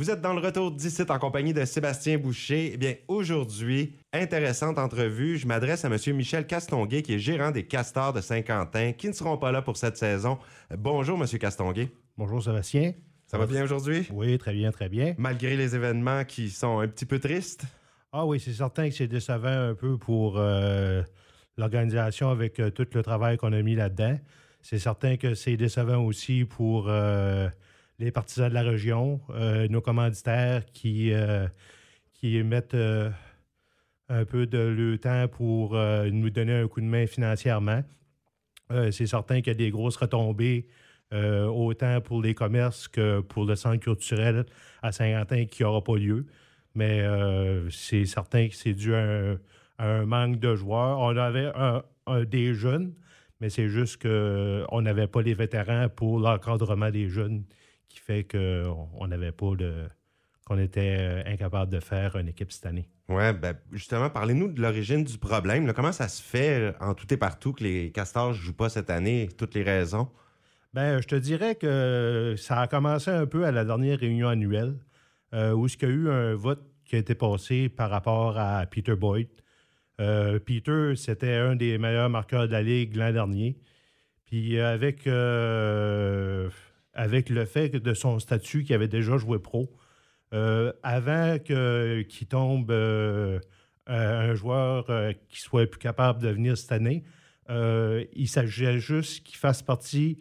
Vous êtes dans le retour d'ici en compagnie de Sébastien Boucher. Eh bien, aujourd'hui, intéressante entrevue. Je m'adresse à M. Michel Castonguay, qui est gérant des Castors de Saint-Quentin, qui ne seront pas là pour cette saison. Bonjour, M. Castonguay. Bonjour, Sébastien. Ça va bien aujourd'hui? Oui, très bien, très bien. Malgré les événements qui sont un petit peu tristes? Ah oui, c'est certain que c'est décevant un peu pour euh, l'organisation avec euh, tout le travail qu'on a mis là-dedans. C'est certain que c'est décevant aussi pour euh, les partisans de la région, euh, nos commanditaires qui, euh, qui mettent euh, un peu de leur temps pour nous donner un coup de main financièrement. c'est certain qu'il y a des grosses retombées, autant pour les commerces que pour le centre culturel à Saint-Quentin qui n'aura pas lieu. Mais c'est certain que c'est dû à un, manque de joueurs. On avait un, des jeunes, mais c'est juste qu'on n'avait pas les vétérans pour l'encadrement des jeunes qui fait qu'on n'avait pas de qu'on était euh, incapable de faire une équipe cette année. Oui, ben justement, parlez-nous de l'origine du problème. Comment ça se fait euh, en tout et partout que les Castors ne jouent pas cette année, toutes les raisons? Ben, je te dirais que ça a commencé un peu à la dernière réunion annuelle, euh, où il y a eu un vote qui a été passé par rapport à Peter Boyd. Peter, c'était un des meilleurs marqueurs de la Ligue l'an dernier. Puis avec avec le fait de son statut qu'il avait déjà joué pro. Euh, avant qu'il tombe euh, un joueur euh, qui soit plus capable de venir cette année, il s'agissait juste qu'il fasse partie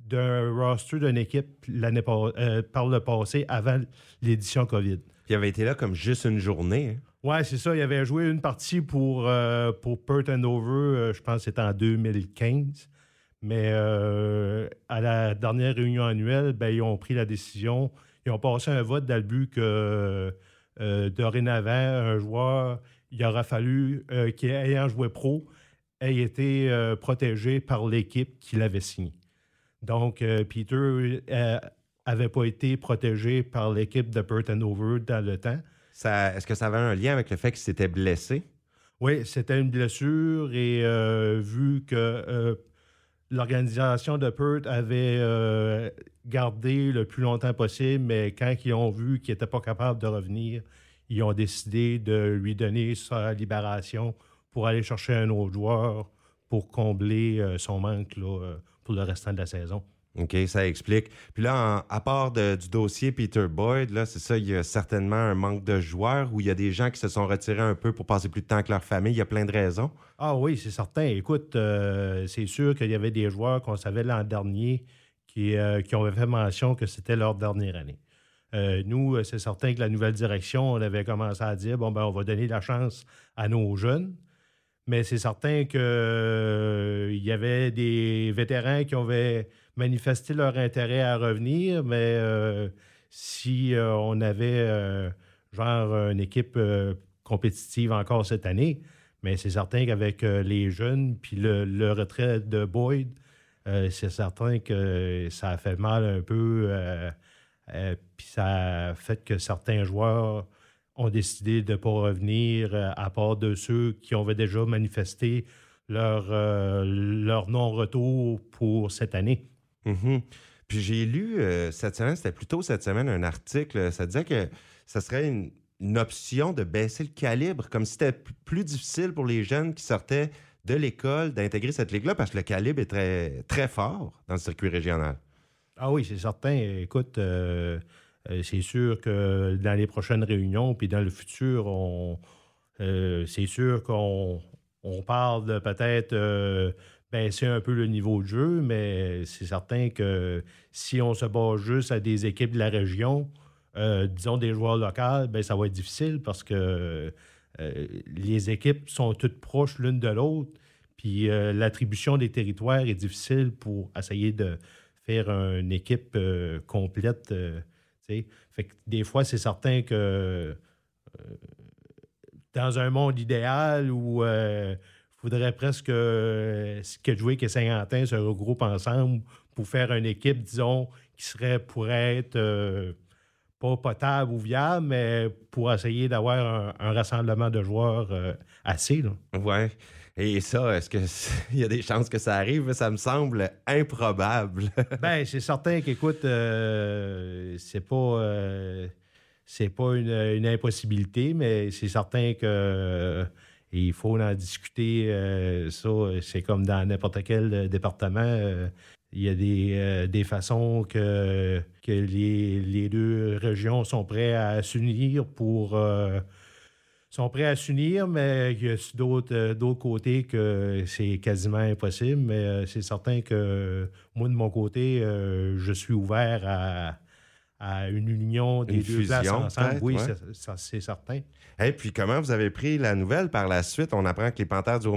d'un roster d'une équipe l'année par le passé avant l'édition COVID. il avait été là comme juste une journée. Hein? Oui, c'est ça. Il avait joué une partie pour, pour Perth Over, je pense que c'était en 2015. Mais euh, à la dernière réunion annuelle, ben, ils ont pris la décision, ils ont passé un vote dans le but que euh, dorénavant, un joueur, il aura fallu euh, qu'il ayant joué pro, ait été protégé par l'équipe qui l'avait signé. Donc, Peter n'avait pas été protégé par l'équipe de Burton Over dans le temps. Est-ce que ça avait un lien avec le fait qu'il s'était blessé? Oui, c'était une blessure et vu que l'organisation de Perth avait euh, gardé le plus longtemps possible, mais quand ils ont vu qu'il n'était pas capable de revenir, ils ont décidé de lui donner sa libération pour aller chercher un autre joueur pour combler euh, son manque euh, pour le restant de la saison. OK, ça explique. Puis là, à part du dossier Peter Boyd, là, c'est ça, il y a certainement un manque de joueurs ou il y a des gens qui se sont retirés un peu pour passer plus de temps avec leur famille. Il y a plein de raisons. Ah oui, c'est certain. Écoute, euh, c'est sûr qu'il y avait des joueurs qu'on savait l'an dernier qui, euh, qui ont fait mention que c'était leur dernière année. Euh, nous, c'est certain que la nouvelle direction, on avait commencé à dire, bon, ben, on va donner la chance à nos jeunes. Mais c'est certain qu'il y avait des vétérans qui avaient manifester leur intérêt à revenir, mais euh, si euh, on avait euh, genre une équipe compétitive encore cette année, mais c'est certain qu'avec les jeunes puis le, retrait de Boyd, c'est certain que ça a fait mal un peu, puis ça a fait que certains joueurs ont décidé de ne pas revenir, à part de ceux qui avaient déjà manifesté leur, leur non-retour pour cette année. Mhm. Puis j'ai lu euh, cette semaine, c'était plutôt cette semaine, un article, ça disait que ça serait une, option de baisser le calibre, comme si c'était plus difficile pour les jeunes qui sortaient de l'école d'intégrer cette ligue-là, parce que le calibre est très, très fort dans le circuit régional. Ah oui, c'est certain. Écoute, euh, euh, c'est sûr que dans les prochaines réunions, puis dans le futur, on, c'est sûr qu'on on parle de peut-être c'est un peu le niveau de jeu, mais c'est certain que si on se base juste à des équipes de la région, euh, disons des joueurs locaux, ben, ça va être difficile parce que euh, les équipes sont toutes proches l'une de l'autre. Puis euh, l'attribution des territoires est difficile pour essayer de faire une équipe complète. Fait que des fois, c'est certain que dans un monde idéal où faudrait presque euh, que jouer que Saint-Quentin se regroupe ensemble pour faire une équipe, disons, qui serait pour être euh, pas potable ou viable, mais pour essayer d'avoir un, rassemblement de joueurs euh, assez. Oui. Ouais. Et ça, est-ce qu'il y a des chances que ça arrive? Ça me semble improbable. ben, c'est certain qu'écoute, c'est pas c'est pas une, impossibilité, mais c'est certain que il faut en discuter. ça, c'est comme dans n'importe quel département. il y a des, des façons que, que les, les, deux régions sont prêtes à s'unir pour sont prêts à s'unir, mais il y a d'autres, euh, d'autres côtés que c'est quasiment impossible. Mais euh, c'est certain que moi, de mon côté, euh, je suis ouvert à, une union des deux places ensemble. Oui, c'est, certain. Et puis, comment vous avez pris la nouvelle par la suite? On apprend que les Panthères du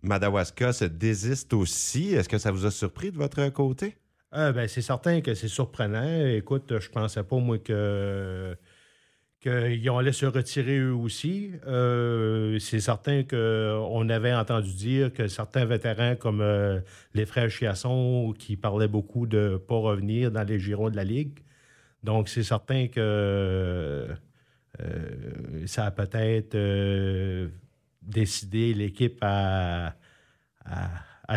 Madawaska se désistent aussi. Est-ce que ça vous a surpris de votre côté? ben, c'est certain que c'est surprenant. Écoute, je pensais pas, moi, que qu'ils allé se retirer eux aussi. Euh, c'est certain qu'on avait entendu dire que certains vétérans, comme euh, les frères Chiasson, qui parlaient beaucoup de ne pas revenir dans les girons de la Ligue. Donc, c'est certain que euh, ça a peut-être décidé l'équipe à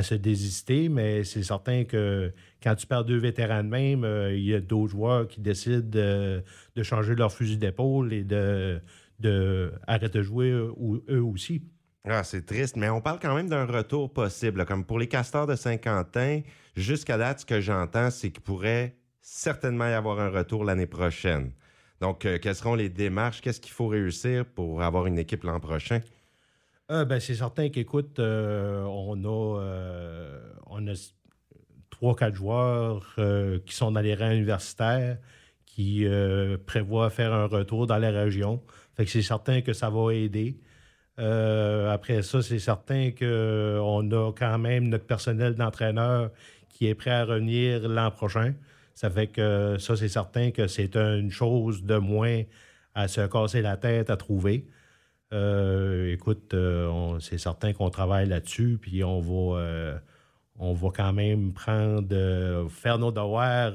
se désister, mais c'est certain que quand tu perds deux vétérans de même, euh, il y a d'autres joueurs qui décident de, changer leur fusil d'épaule et de, de de jouer eux, aussi. Ah, c'est triste, mais on parle quand même d'un retour possible. Comme pour les castors de Saint-Quentin, jusqu'à date, ce que j'entends, c'est qu'il pourrait certainement y avoir un retour l'année prochaine. Donc, euh, quelles seront les démarches? Qu'est-ce qu'il faut réussir pour avoir une équipe l'an prochain? Euh, ben, c'est certain qu'écoute, euh, on a, euh, on a trois, quatre joueurs qui sont dans les rangs universitaires qui prévoient faire un retour dans la région. Fait que c'est certain que ça va aider. après ça, c'est certain qu'on a quand même notre personnel d'entraîneur qui est prêt à revenir l'an prochain. Ça fait que ça, c'est certain que c'est une chose de moins à se casser la tête à trouver. Euh, écoute, euh, c'est certain qu'on travaille là-dessus, puis on va, euh, on va quand même prendre, faire nos devoirs,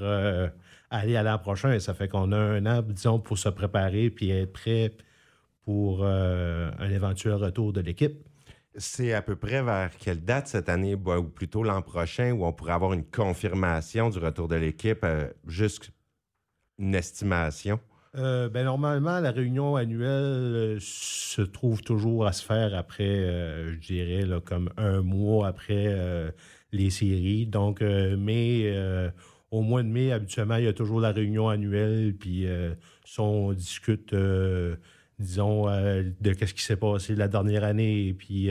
aller à l'an prochain. Ça fait qu'on a un an, disons, pour se préparer puis être prêt pour un éventuel retour de l'équipe. C'est à peu près vers quelle date cette année, ou plutôt l'an prochain, où on pourrait avoir une confirmation du retour de l'équipe, juste une estimation? Euh, ben, normalement, la réunion annuelle euh, se trouve toujours à se faire après, euh, je dirais, comme un mois après les séries. Donc, au mois de mai, habituellement, il y a toujours la réunion annuelle, puis on discute, disons, de ce qui s'est passé la dernière année, puis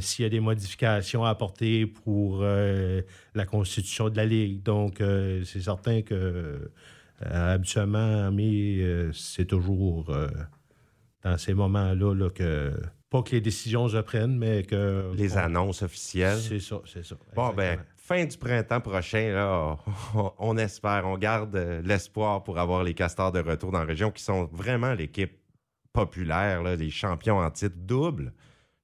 s'il y a des modifications à apporter pour la constitution de la Ligue. Donc, c'est certain que habituellement, mais euh, c'est toujours euh, dans ces moments-là que pas que les décisions se prennent, mais que. Les annonces officielles. C'est ça, c'est ça. Bon, ben, fin du printemps prochain, là, on, espère, on garde l'espoir pour avoir les castors de retour dans la région qui sont vraiment l'équipe populaire, là, les champions en titre double.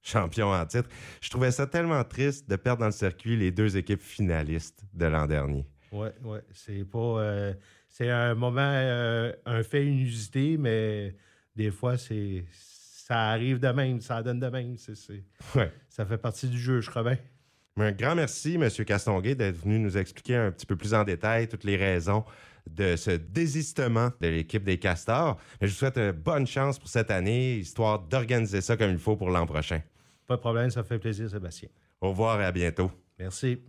Champions en titre. Je trouvais ça tellement triste de perdre dans le circuit les deux équipes finalistes de l'an dernier. Oui, oui. C'est pas c'est un moment, euh, un fait inusité, mais des fois, c'est ça arrive de même, ça donne de même. Ça fait partie du jeu, je crois bien. Un grand merci, M. Castonguay, d'être venu nous expliquer un petit peu plus en détail toutes les raisons de ce désistement de l'équipe des Castors. je vous souhaite bonne chance pour cette année, histoire d'organiser ça comme il faut pour l'an prochain. Pas de problème, ça fait plaisir, Sébastien. Au revoir et à bientôt. Merci.